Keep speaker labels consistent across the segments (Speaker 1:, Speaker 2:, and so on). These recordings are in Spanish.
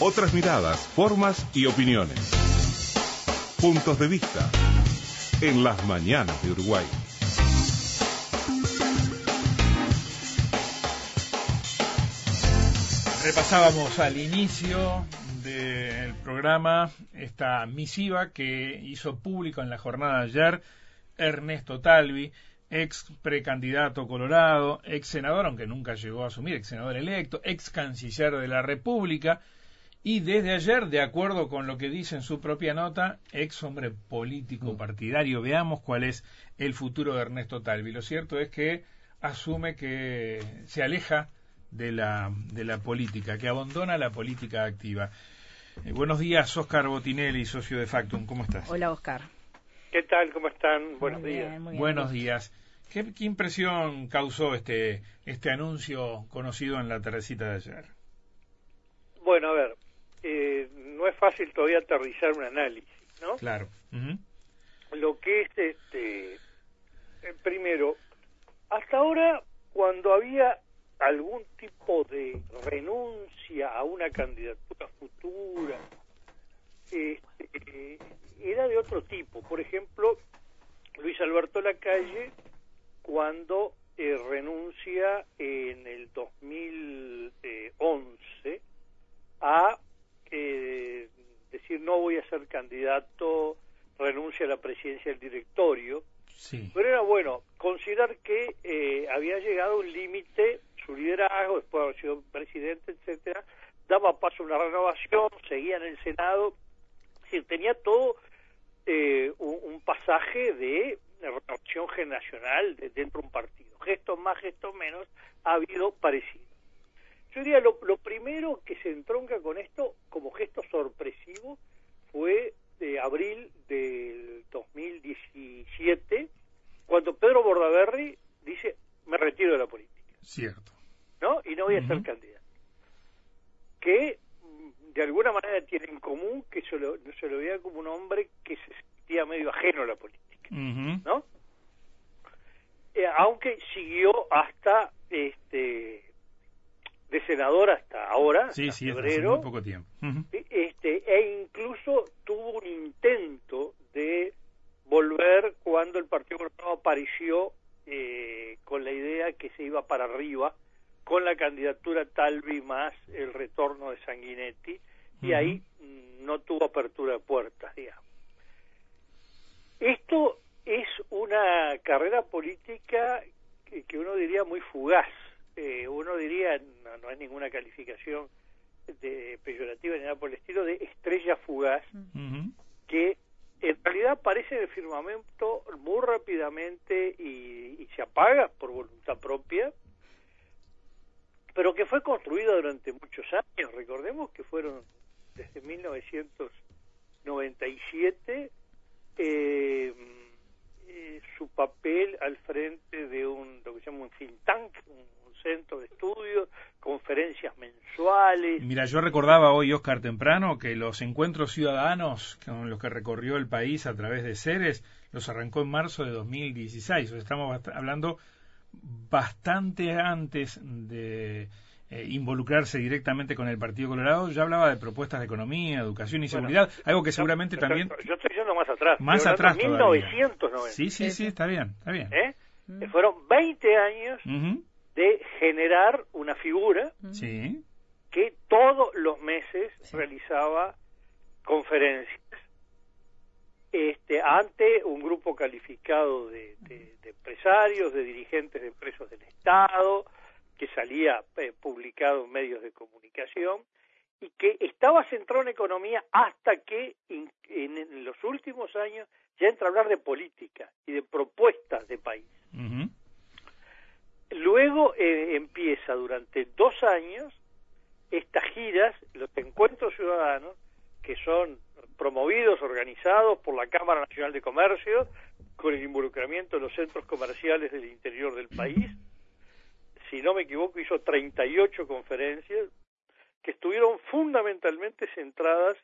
Speaker 1: Otras miradas, formas y opiniones. Puntos de vista en las mañanas de Uruguay.
Speaker 2: Repasábamos al inicio del programa esta misiva que hizo público en la jornada de ayer Ernesto Talvi, ex precandidato colorado, ex senador, aunque nunca llegó a asumir, ex senador electo, ex canciller de la República, y desde ayer, de acuerdo con lo que dice en su propia nota, ex hombre político partidario, veamos cuál es el futuro de Ernesto Talvi. Lo cierto es que asume que se aleja de la, de la política, que abandona la política activa. Eh, buenos días, Oscar Botinelli, socio de Factum, ¿cómo estás?
Speaker 3: Hola, Oscar.
Speaker 4: ¿Qué tal? ¿Cómo están? Buenos días.
Speaker 2: Buenos días. ¿Qué, impresión causó este, este anuncio conocido en la tercita de ayer?
Speaker 4: Bueno, a ver, eh, no es fácil todavía aterrizar un análisis, ¿no?
Speaker 2: Claro.
Speaker 4: Lo que es, este, eh, primero, hasta ahora, cuando había algún tipo de renuncia a una candidatura futura, este, era de otro tipo. Por ejemplo, Luis Alberto Lacalle, cuando eh, renuncia en el 2011 a eh, decir no voy a ser candidato, renuncia a la presidencia del directorio. Pero era bueno considerar que eh, había llegado un límite su liderazgo, después de haber sido presidente, etcétera, daba paso a una renovación, seguía en el Senado, es tenía todo eh, un, pasaje de renovación generacional dentro de un partido. Gestos más, gestos menos, ha habido parecido. Yo diría, lo, lo primero que se entronca con esto como gesto sorpresivo fue de abril del 2017, cuando Pedro Bordaberry dice, me retiro de la política.
Speaker 2: Cierto.
Speaker 4: ¿No? Y no voy a ser candidato. Que mm, de alguna manera tiene en común que se lo, se lo veía como un hombre que se sentía medio ajeno a la política. ¿No? Eh, aunque siguió hasta este de senador hasta ahora,
Speaker 2: sí, sí,
Speaker 4: febrero,
Speaker 2: muy poco tiempo.
Speaker 4: Este, e incluso tuvo un intento de volver cuando el Partido Colorado apareció eh, con la idea que se iba para arriba con la candidatura Talvi más el retorno de Sanguinetti y ahí no tuvo apertura de puertas, digamos. Esto es una carrera política que, uno diría muy fugaz. Eh, uno diría, no, no, es ninguna calificación de peyorativa ni nada por el estilo, de estrella fugaz, que en realidad aparece en el firmamento muy rápidamente y, se apaga por voluntad propia, pero que fue construida durante muchos años. Recordemos que fueron desde 1997 eh, eh, su papel al frente de un lo que se llama un think tank, un centro de estudios, conferencias mensuales.
Speaker 2: Mira, yo recordaba hoy, Oscar Temprano, que los encuentros ciudadanos con los que recorrió el país a través de Ceres los arrancó en marzo de 2016. estamos hablando bastante antes de eh, involucrarse directamente con el Partido Colorado, ya hablaba de propuestas de economía, educación y seguridad, algo que seguramente también...
Speaker 4: Yo estoy yendo más atrás.
Speaker 2: Más atrás
Speaker 4: 1990.
Speaker 2: Sí, sí, sí, está bien, está bien.
Speaker 4: ¿Eh? Fueron 20 años de generar una figura que todos los meses realizaba conferencias. Este, ante un grupo calificado de, empresarios, de dirigentes de empresas del Estado, que salía eh, publicado en medios de comunicación y que estaba centrado en economía hasta que en, los últimos años ya entra a hablar de política y de propuestas de país. Luego eh, empieza durante dos años estas giras, los encuentros ciudadanos, que son promovidos, organizados por la Cámara Nacional de Comercio, con el involucramiento de los centros comerciales del interior del país. Si no me equivoco, hizo 38 conferencias que estuvieron fundamentalmente centradas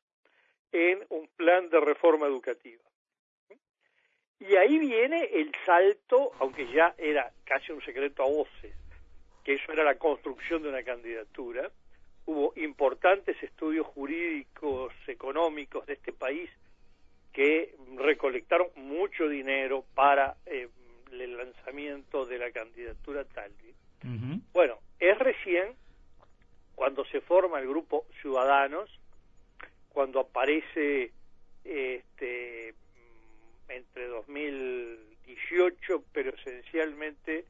Speaker 4: en un plan de reforma educativa. Y ahí viene el salto, aunque ya era casi un secreto a voces, que eso era la construcción de una candidatura, hubo importantes estudios jurídicos, económicos de este país que recolectaron mucho dinero para eh, el lanzamiento de la candidatura Talvi. Bueno, es recién cuando se forma el grupo Ciudadanos, cuando aparece este, entre 2018, pero esencialmente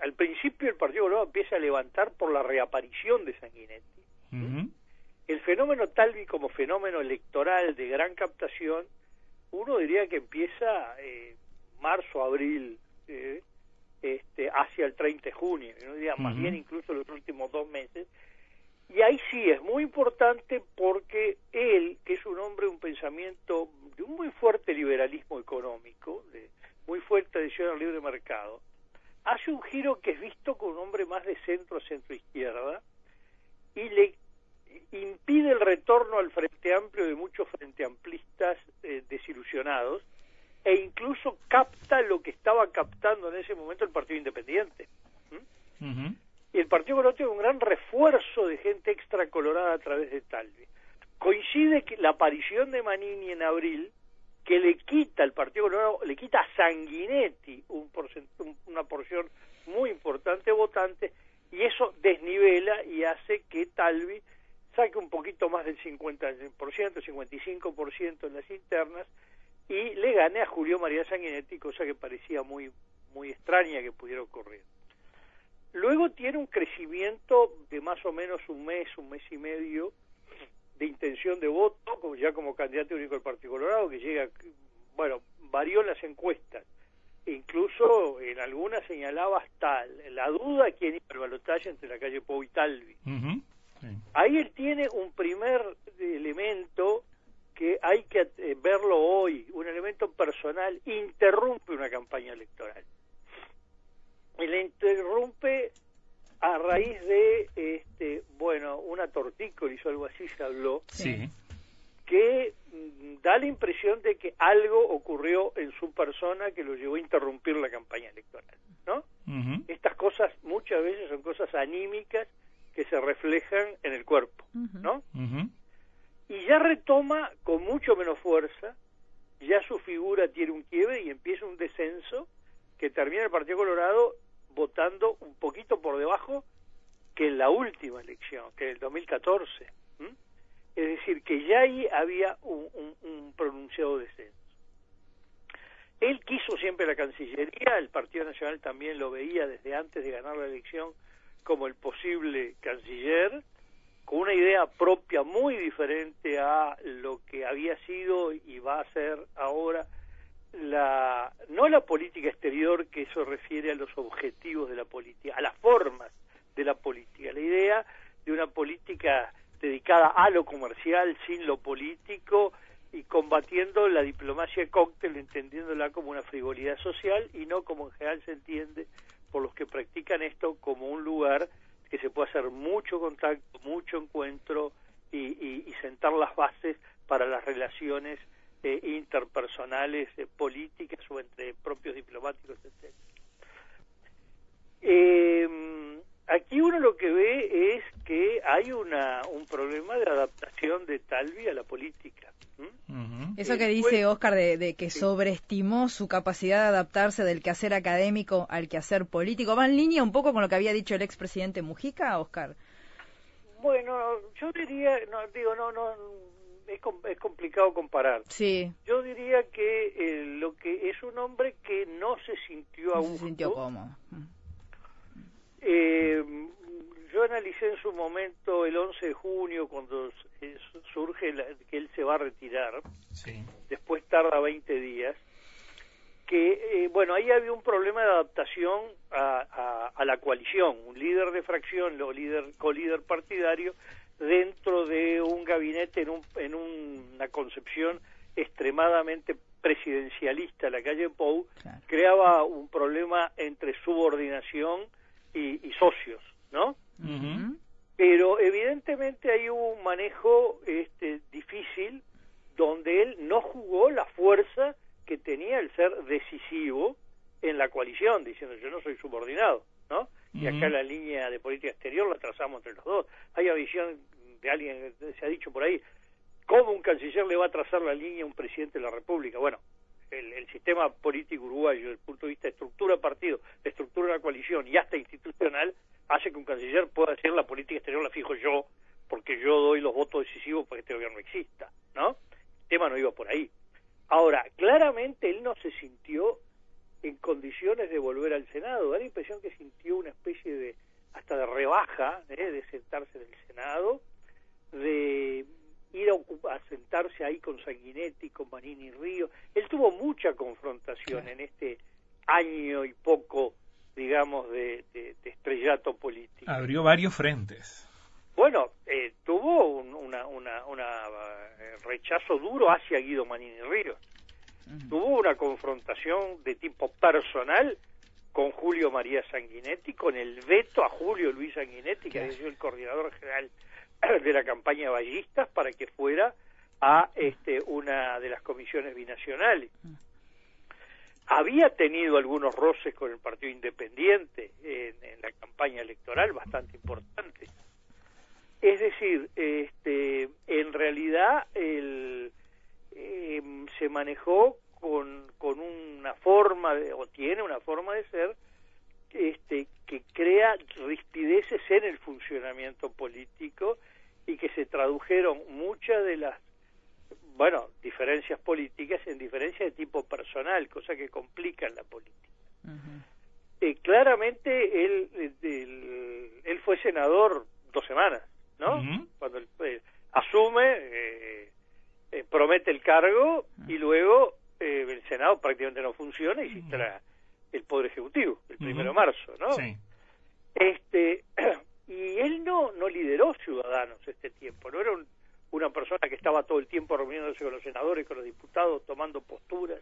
Speaker 4: al principio el Partido Colorado empieza a levantar por la reaparición de Sanguinetti. El fenómeno Talvi como fenómeno electoral de gran captación, uno diría que empieza eh, marzo, abril, eh, este, hacia el 30 de junio, no diría más bien incluso los últimos dos meses. Y ahí sí es muy importante porque él, que es un hombre un pensamiento de un muy fuerte liberalismo económico, de muy fuerte adhesión al libre mercado, hace un giro que es visto con un hombre más de centro, centro-izquierda, y le impide el retorno al Frente Amplio de muchos Frente Amplistas eh, desilusionados, e incluso capta lo que estaba captando en ese momento el Partido Independiente. Y el Partido Colorado tiene un gran refuerzo de gente extra colorada a través de Talvi. Coincide que la aparición de Manini en abril que le quita el Partido Colorado, le quita a Sanguinetti un una porción muy importante de votantes y eso desnivela y hace que Talvi saque un poquito más del 50%, 55% en las internas y le gane a Julio María Sanguinetti, cosa que parecía muy, muy extraña que pudiera ocurrir. Luego tiene un crecimiento de más o menos un mes, un mes y medio, de intención de voto, como ya como candidato único del Partido Colorado, que llega, bueno, varió en las encuestas. Incluso en algunas señalaba hasta la duda quién iba al balotaje entre la calle Pau y Talvi. Ahí él tiene un primer elemento que hay que eh, verlo hoy, un elemento personal, interrumpe una campaña electoral. Y le interrumpe a raíz de, este, bueno, una tortícolis o algo así se habló,
Speaker 2: sí.
Speaker 4: que mm, da la impresión de que algo ocurrió en su persona que lo llevó a interrumpir la campaña electoral, ¿no? Estas cosas muchas veces son cosas anímicas que se reflejan en el cuerpo, ¿no? Y ya retoma con mucho menos fuerza, ya su figura tiene un quiebre y empieza un descenso que termina el Partido Colorado votando un poquito por debajo que en la última elección, que en el 2014. Es decir, que ya ahí había un, pronunciado descenso. Él quiso siempre la Cancillería, el Partido Nacional también lo veía desde antes de ganar la elección como el posible canciller, con una idea propia muy diferente a lo que había sido y va a ser ahora la no la política exterior que eso refiere a los objetivos de la política, a las formas de la política, la idea de una política dedicada a lo comercial sin lo político y combatiendo la diplomacia cóctel, entendiéndola como una frivolidad social y no como en general se entiende por los que practican esto como un lugar que se puede hacer mucho contacto, mucho encuentro y sentar las bases para las relaciones eh, interpersonales, eh, políticas o entre propios diplomáticos, etc. Eh, aquí uno lo que ve es que hay una, un problema de adaptación de Talvi a la política.
Speaker 3: Eso que dice Oscar de, que sobreestimó su capacidad de adaptarse del quehacer académico al quehacer político, ¿va en línea un poco con lo que había dicho el expresidente Mujica, Oscar?
Speaker 4: Bueno, yo diría, no, digo, no, no, es, es complicado comparar.
Speaker 3: Sí.
Speaker 4: Yo diría que eh, lo que es un hombre que no se sintió aún.
Speaker 3: se sintió cómodo.
Speaker 4: Eh, yo analicé en su momento el 11 de junio cuando surge que él se va a retirar.
Speaker 2: Sí.
Speaker 4: Después tarda 20 días. Que, eh, bueno, ahí había un problema de adaptación a, a, la coalición. Un líder de fracción, lo líder, co-líder partidario, dentro de un gabinete en, un, en una concepción extremadamente presidencialista, la calle Pou, creaba un problema entre subordinación y, socios, ¿no? Pero evidentemente hay un manejo este, difícil donde él no jugó la fuerza que tenía el ser decisivo en la coalición, diciendo yo no soy subordinado, ¿no? y acá la línea de política exterior la trazamos entre los dos. Hay una visión de alguien, se ha dicho por ahí, ¿cómo un canciller le va a trazar la línea a un presidente de la República? Bueno, el, sistema político uruguayo, desde el punto de vista de estructura de partido, de estructura de la coalición y hasta institucional, hace que un canciller pueda decir la política exterior la fijo yo, porque yo doy los votos decisivos para que este gobierno exista, ¿no? El tema no iba por ahí. Ahora, claramente él no se sintió en condiciones de volver al Senado, da la impresión que sintió una especie de, hasta de rebaja, ¿eh? de sentarse en el Senado, de ir a, a, sentarse ahí con Sanguinetti, con Manini Río. Él tuvo mucha confrontación en este año y poco, digamos, de, estrellato político.
Speaker 2: Abrió varios frentes.
Speaker 4: Bueno, eh, tuvo un una, una, eh, rechazo duro hacia Guido Manini Ríos. Tuvo una confrontación de tipo personal con Julio María Sanguinetti, con el veto a Julio Luis Sanguinetti, que había sido el coordinador general de la campaña Ballistas para que fuera a este, una de las comisiones binacionales. Había tenido algunos roces con el Partido Independiente en, la campaña electoral, bastante importantes. Es decir, este, en realidad el, em, se manejó con, con una forma, de, o tiene una forma de ser, este, que crea rispideces en el funcionamiento político y que se tradujeron muchas de las bueno diferencias políticas en diferencias de tipo personal cosa que complican la política. Eh, claramente él, él, fue senador dos semanas no cuando él, eh, asume eh, promete el cargo y luego el senado prácticamente no funciona y se instala el poder ejecutivo el primero de marzo no sí. este y él no no lideró Ciudadanos este tiempo, no era una persona que estaba todo el tiempo reuniéndose con los senadores, con los diputados, tomando posturas.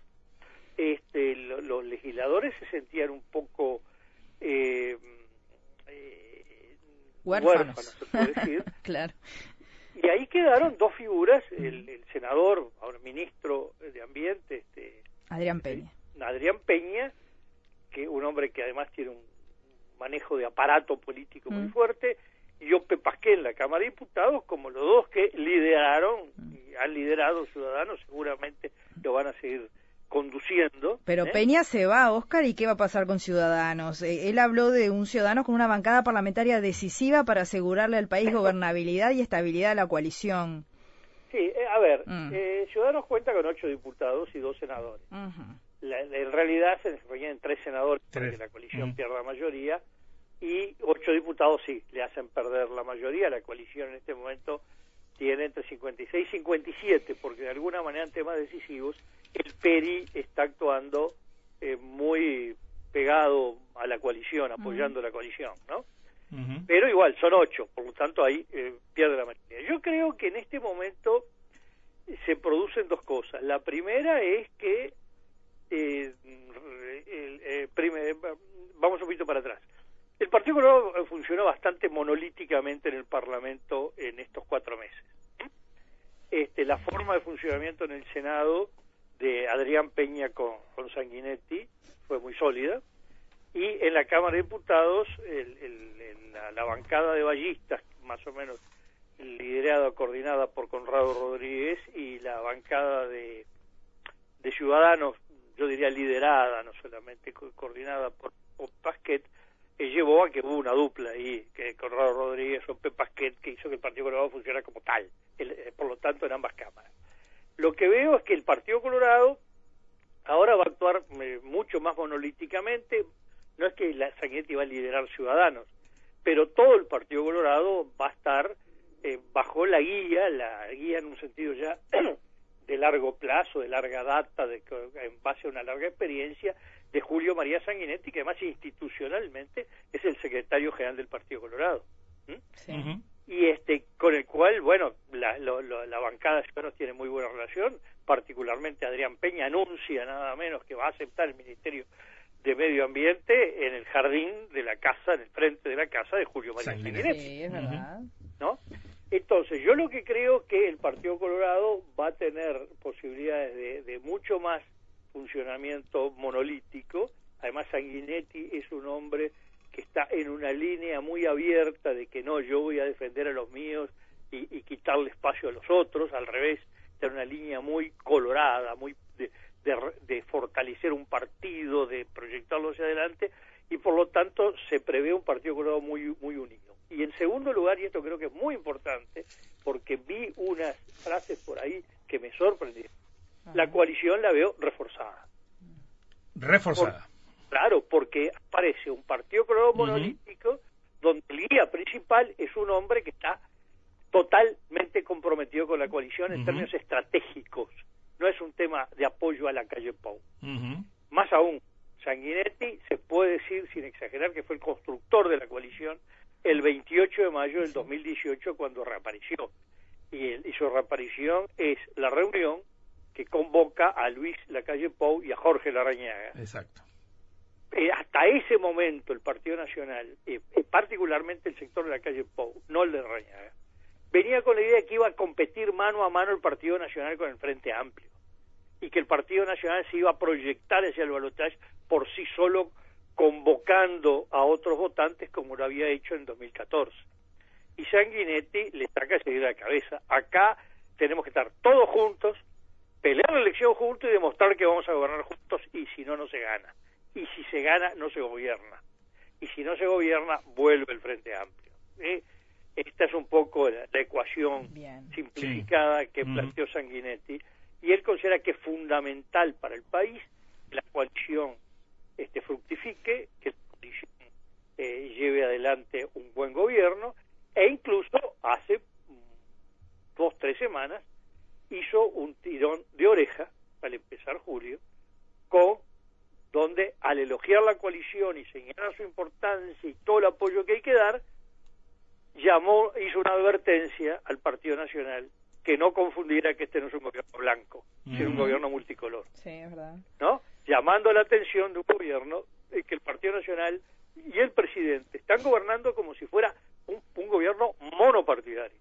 Speaker 4: Este, los legisladores se sentían un poco eh,
Speaker 3: eh, huérfanos, se puede decir. claro.
Speaker 4: Y ahí quedaron dos figuras, el, senador, ahora ministro de Ambiente, este,
Speaker 3: Adrián Peña.
Speaker 4: Adrián Peña, que un hombre que además tiene un manejo de aparato político muy mm. fuerte, y Ope Pasqué en la Cámara de Diputados como los dos que lideraron y han liderado Ciudadanos, seguramente lo van a seguir conduciendo.
Speaker 3: Pero ¿eh? Peña se va, Oscar, ¿y qué va a pasar con Ciudadanos? Eh, él habló de un ciudadano con una bancada parlamentaria decisiva para asegurarle al país gobernabilidad y estabilidad de la coalición.
Speaker 4: Sí, eh, a ver, mm. Ciudadanos cuenta con ocho diputados y dos senadores en realidad se requieren tres senadores para que la coalición pierda la mayoría y ocho diputados sí, le hacen perder la mayoría. La coalición en este momento tiene entre 56 y 57, porque de alguna manera en temas decisivos el PERI está actuando eh, muy pegado a la coalición, apoyando la coalición, ¿no? Pero igual, son ocho, por lo tanto ahí eh, pierde la mayoría. Yo creo que en este momento se producen dos cosas. La primera es que eh, eh, vamos un poquito para atrás. El Partido Colorado funcionó bastante monolíticamente en el Parlamento en estos cuatro meses. Este, la forma de funcionamiento en el Senado de Adrián Peña con, Sanguinetti fue muy sólida y en la Cámara de Diputados la, bancada de ballistas, más o menos liderada, coordinada por Conrado Rodríguez y la bancada de, de Ciudadanos yo diría liderada, no solamente coordinada por, Pasquet, eh, llevó a que hubo una dupla ahí, que Conrado Rodríguez o Pasquet, que hizo que el Partido Colorado funcionara como tal, eh, por lo tanto en ambas cámaras. Lo que veo es que el Partido Colorado ahora va a actuar eh, mucho más monolíticamente, no es que la Sanguinetti va a liderar Ciudadanos, pero todo el Partido Colorado va a estar bajo la guía, la guía en un sentido ya de largo plazo, de larga data, de, en base a una larga experiencia, de Julio María Sanguinetti, que además institucionalmente es el secretario general del Partido Colorado. Y este, con el cual, bueno, la, la bancada de Ciudadanos tiene muy buena relación, particularmente Adrián Peña anuncia nada menos que va a aceptar el Ministerio de Medio Ambiente en el jardín de la casa, en el frente de la casa de Julio María Sanguinetti.
Speaker 3: Sí, es verdad.
Speaker 4: ¿No? Entonces, yo lo que creo que el Partido Colorado va a tener posibilidades de, mucho más funcionamiento monolítico. Además, Sanguinetti es un hombre que está en una línea muy abierta de que no, yo voy a defender a los míos y, quitarle espacio a los otros, al revés, está en una línea muy colorada, muy de, de, fortalecer un partido, de proyectarlo hacia adelante, y por lo tanto se prevé un partido colorado muy, muy unido. Y en segundo lugar, y esto creo que es muy importante, porque vi unas frases por ahí que me sorprendieron, la coalición la veo reforzada.
Speaker 2: Reforzada.
Speaker 4: Claro, porque aparece un partido colorado monolítico donde el guía principal es un hombre que está totalmente comprometido con la coalición en términos estratégicos. No es un tema de apoyo a la calle Pau. Más aún, Sanguinetti se puede decir, sin exagerar, que fue el constructor de la coalición el 28 de mayo del 2018 cuando reapareció. Y, y su reaparición es la reunión que convoca a Luis Lacalle Pou y a Jorge Larrañaga.
Speaker 2: Exacto.
Speaker 4: Eh, hasta ese momento el Partido Nacional, eh, eh, particularmente el sector de la calle Pou, no el de Larrañaga, venía con la idea de que iba a competir mano a mano el Partido Nacional con el Frente Amplio y que el Partido Nacional se iba a proyectar hacia el balotaje por sí solo convocando a otros votantes como lo había hecho en 2014. Y Sanguinetti le saca seguir la cabeza. Acá tenemos que estar todos juntos, pelear la elección juntos y demostrar que vamos a gobernar juntos y si no, no se gana. Y si se gana, no se gobierna. Y si no se gobierna, vuelve el Frente Amplio. ¿Eh? Esta es un poco la, ecuación simplificada que planteó Sanguinetti y él considera que es fundamental para el país la coalición este, fructifique, que la coalición eh, lleve adelante un buen gobierno e incluso hace dos, tres semanas hizo un tirón de oreja, al empezar julio, con al elogiar la coalición y señalar su importancia y todo el apoyo que hay que dar, llamó, hizo una advertencia al Partido Nacional que no confundiera que este no es un gobierno blanco, sino un gobierno multicolor.
Speaker 3: Sí, es verdad.
Speaker 4: ¿No? Llamando la atención de un gobierno que el Partido Nacional y el presidente están gobernando como si fuera un, un gobierno monopartidario.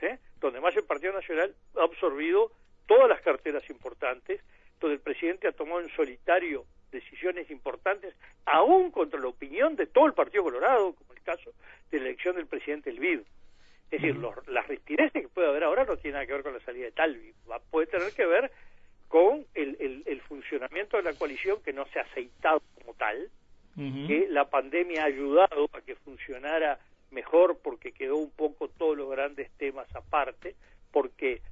Speaker 4: ¿eh? donde más el Partido Nacional ha absorbido todas las carteras importantes, donde el presidente ha tomado en solitario decisiones importantes, aún contra la opinión de todo el Partido Colorado, como el caso de la elección del presidente Elvid. Es decir, las rispideces que puede haber ahora no tienen nada que ver con la salida de Talvi, Va, puede tener que ver con el, el, funcionamiento de la coalición que no se ha aceitado como tal, que la pandemia ha ayudado a que funcionara mejor porque quedó un poco todos los grandes temas aparte, porque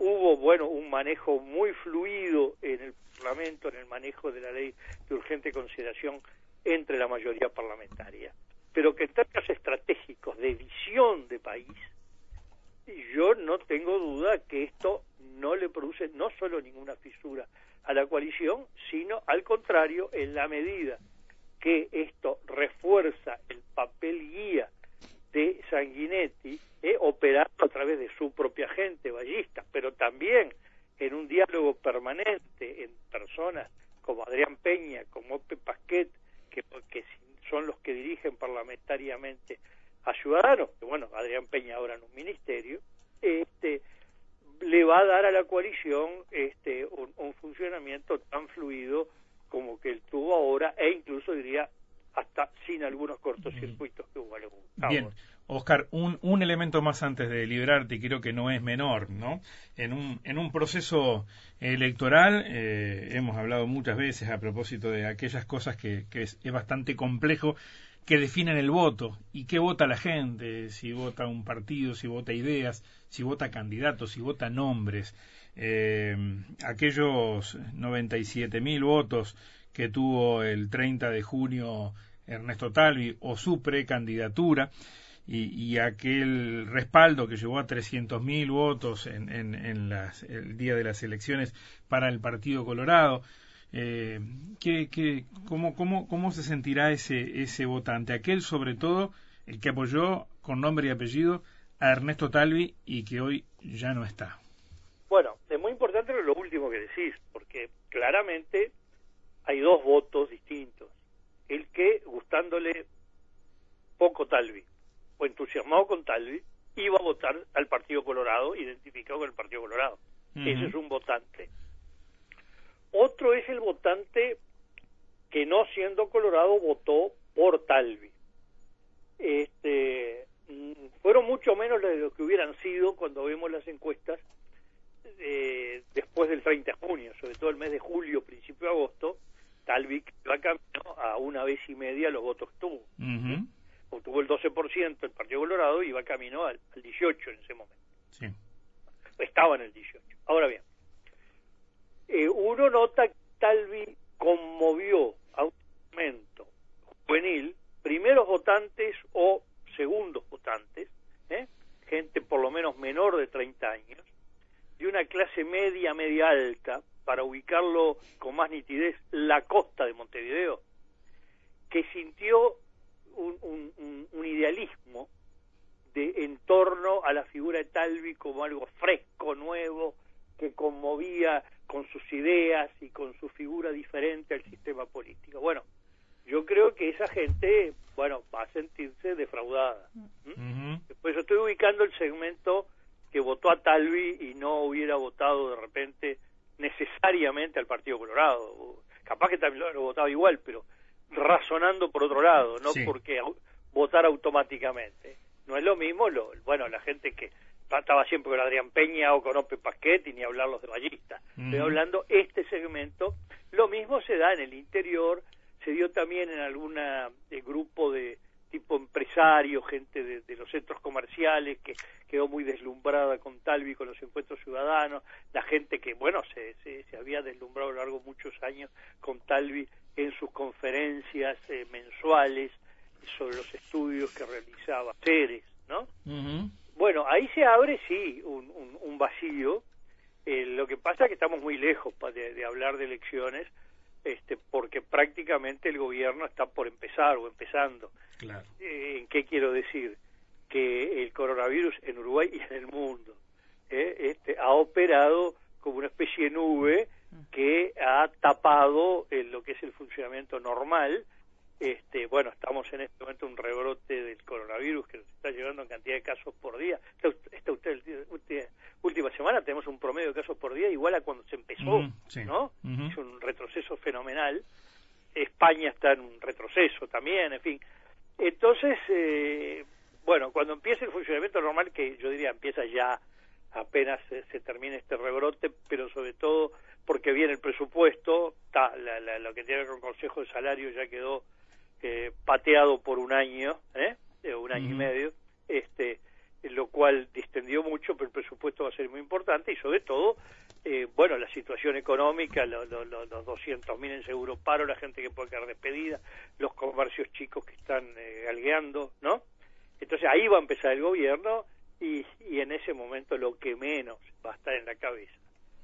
Speaker 4: hubo, bueno, un manejo muy fluido en el Parlamento, en el manejo de la ley de urgente consideración entre la mayoría parlamentaria, pero que en términos estratégicos de visión de país, yo no tengo duda que esto no le produce no solo ninguna fisura a la coalición, sino al contrario, en la medida que esto refuerza el papel guía de Sanguinetti, eh, operando a través de su propia gente ballista, pero también en un diálogo permanente en personas como Adrián Peña, como Ope Pasquet, que, que son los que dirigen parlamentariamente a Ciudadanos, que bueno, Adrián Peña ahora en un ministerio, este, le va a dar a la coalición este, un, un funcionamiento tan fluido como que él tuvo ahora e incluso diría hasta sin algunos cortocircuitos que hubo
Speaker 2: Bien, Oscar, un, un elemento más antes de liberarte, creo que no es menor, ¿no? En un, en un proceso electoral, eh, hemos hablado muchas veces a propósito de aquellas cosas que, que es, bastante complejo, que definen el voto y qué vota la gente, si vota un partido, si vota ideas, si vota candidatos, si vota nombres. Eh, aquellos 97 mil votos que tuvo el 30 de junio Ernesto Talvi o su precandidatura y, aquel respaldo que llevó a 300.000 votos en, en, en el día de las elecciones para el Partido Colorado. Eh, ¿qué, qué, cómo, cómo, ¿Cómo se sentirá ese, ese votante? Aquel, sobre todo, el que apoyó con nombre y apellido a Ernesto Talvi y que hoy ya no está.
Speaker 4: Bueno, es muy importante lo último que decís, porque claramente hay dos votos distintos. El que, gustándole poco Talvi, o entusiasmado con Talvi, iba a votar al Partido Colorado, identificado con el Partido Colorado. Ese es un votante. Otro es el votante que no siendo Colorado votó por Talvi. este, mm, fueron mucho menos de lo que hubieran sido cuando vemos las encuestas eh, después del 30 de junio, sobre todo el mes de julio, principio de agosto, Talvik va camino a una vez y media los votos que tuvo. Obtuvo el 12% el Partido Colorado y va camino al, 18 en ese momento. Sí. Estaba en el 18. Ahora bien, eh, uno nota que Talvi conmovió a un momento juvenil, primeros votantes o segundos votantes, ¿eh? gente por lo menos menor de 30 años, de una clase media, media alta, para ubicarlo con más nitidez, la costa de Montevideo, que sintió un, idealismo de, en torno a la figura de Talvi como algo fresco, nuevo, que conmovía con sus ideas y con su figura diferente al sistema político. Bueno, yo creo que esa gente, bueno, va a sentirse defraudada. Después yo estoy ubicando el segmento que votó a Talvi y no hubiera votado de repente necesariamente al Partido Colorado. Capaz que también lo votaba igual, pero razonando por otro lado, no porque votar automáticamente. No es lo mismo, lo, bueno, la gente que estaba siempre con Adrián Peña o con Ope Pasquetti, ni hablar los de Ballista. Estoy hablando este segmento. Lo mismo se da en el interior, se dio también en algún eh, grupo de tipo empresario, gente de, los centros comerciales que quedó muy deslumbrada con Talvi, con los encuentros ciudadanos, la gente que, bueno, se, se, había deslumbrado a lo largo de muchos años con Talvi en sus conferencias eh, mensuales sobre los estudios que realizaba Ceres, ¿no? Bueno, ahí se abre, sí, un, un, vacío. Eh, lo que pasa es que estamos muy lejos de, de hablar de elecciones, este, porque prácticamente el gobierno está por empezar o empezando. Claro. Eh, ¿Qué quiero decir? Que el coronavirus en Uruguay y en el mundo eh, este, ha operado como una especie de nube que ha tapado lo que es el funcionamiento normal. Este, bueno, estamos en este momento en un rebrote del coronavirus que nos está llevando en cantidad de casos por día. Esta, usted, última semana tenemos un promedio de casos por día igual a cuando se empezó, ¿no? Es un retroceso fenomenal. España está en un retroceso también, en fin. Entonces, eh, bueno, cuando empiece el funcionamiento normal, que yo diría empieza ya apenas se, termine este rebrote, pero sobre todo porque viene el presupuesto, lo que tiene con Consejo de Salario ya quedó eh, pateado por un año, ¿eh? un año y medio, este, lo cual distendió mucho, pero el presupuesto va a ser muy importante y sobre todo, eh, bueno, la situación económica, los 200.000 en seguro paro, la gente que puede quedar despedida, los comercios chicos que están eh, galgueando, ¿no? Entonces ahí va a empezar el gobierno y, y en ese momento lo que menos va a estar en la cabeza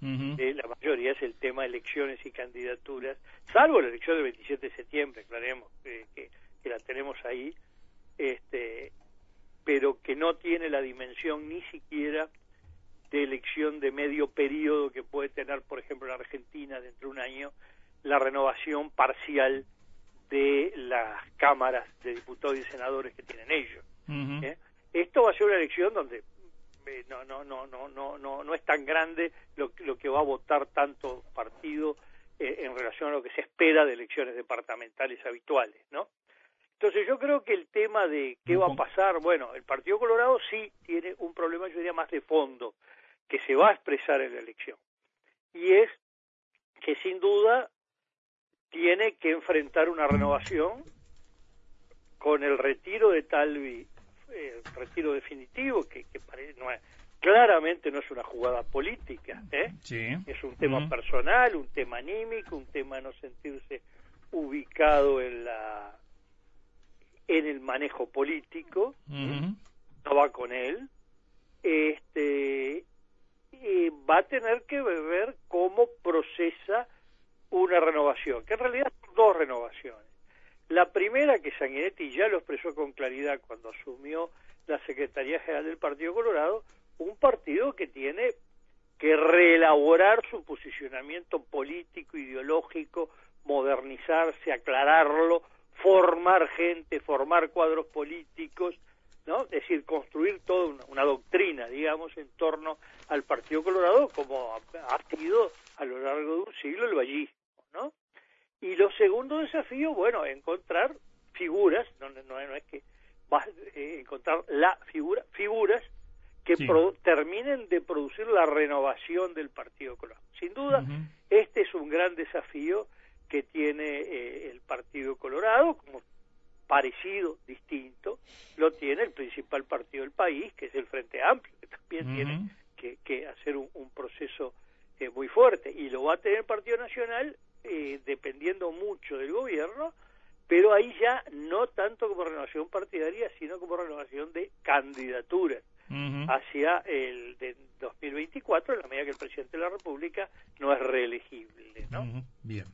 Speaker 4: eh, la mayoría es el tema de elecciones y candidaturas, salvo la elección del 27 de septiembre, aclaremos que, que, la tenemos ahí, este, pero que no tiene la dimensión ni siquiera de elección de medio periodo que puede tener, por ejemplo, la Argentina dentro de un año, la renovación parcial de las cámaras de diputados y senadores que tienen ellos. ¿eh? Esto va a ser una elección donde eh, no, no, no, no, no, no, no es tan grande lo, lo que va a votar tanto partido eh, en relación a lo que se espera de elecciones departamentales habituales, ¿no? Entonces yo creo que el tema de qué va a pasar, bueno, el Partido Colorado sí tiene un problema, yo diría, más de fondo, que se va a expresar en la elección. Y es que sin duda tiene que enfrentar una renovación con el retiro de Talvi eh, retiro definitivo, que, que no es, claramente no es una jugada política, ¿eh? es un tema personal, un tema anímico, un tema no sentirse ubicado en la en el manejo político, no va con él, este va a tener que ver cómo procesa una renovación, que en realidad son dos renovaciones. La primera, que Sanguinetti ya lo expresó con claridad cuando asumió la Secretaría General del Partido Colorado, un partido que tiene que reelaborar su posicionamiento político, ideológico, modernizarse, aclararlo, formar gente, formar cuadros políticos, ¿no? Es decir, construir toda una, doctrina, digamos, en torno al Partido Colorado, como ha, sido a lo largo de un siglo el vallismo, ¿no? Y lo segundo desafío, bueno, encontrar figuras, no, no, no es que eh, encontrar la figura, figuras que terminen de producir la renovación del Partido Colorado. Sin duda, este es un gran desafío que tiene eh, el Partido Colorado, como parecido, distinto, lo tiene el principal partido del país, que es el Frente Amplio, que también tiene que, hacer un, proceso eh, muy fuerte, y lo va a tener el Partido Nacional eh, dependiendo mucho del gobierno, pero ahí ya no tanto como renovación partidaria, sino como renovación de candidaturas hacia el de 2024, en la medida que el presidente de la República no es reelegible. ¿no?
Speaker 2: Bien.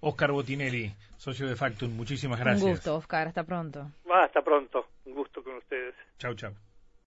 Speaker 2: Oscar Botinelli, socio de Factum, muchísimas gracias.
Speaker 3: Un gusto, Oscar, hasta pronto.
Speaker 4: hasta pronto, un gusto con ustedes.
Speaker 2: Chau, chau.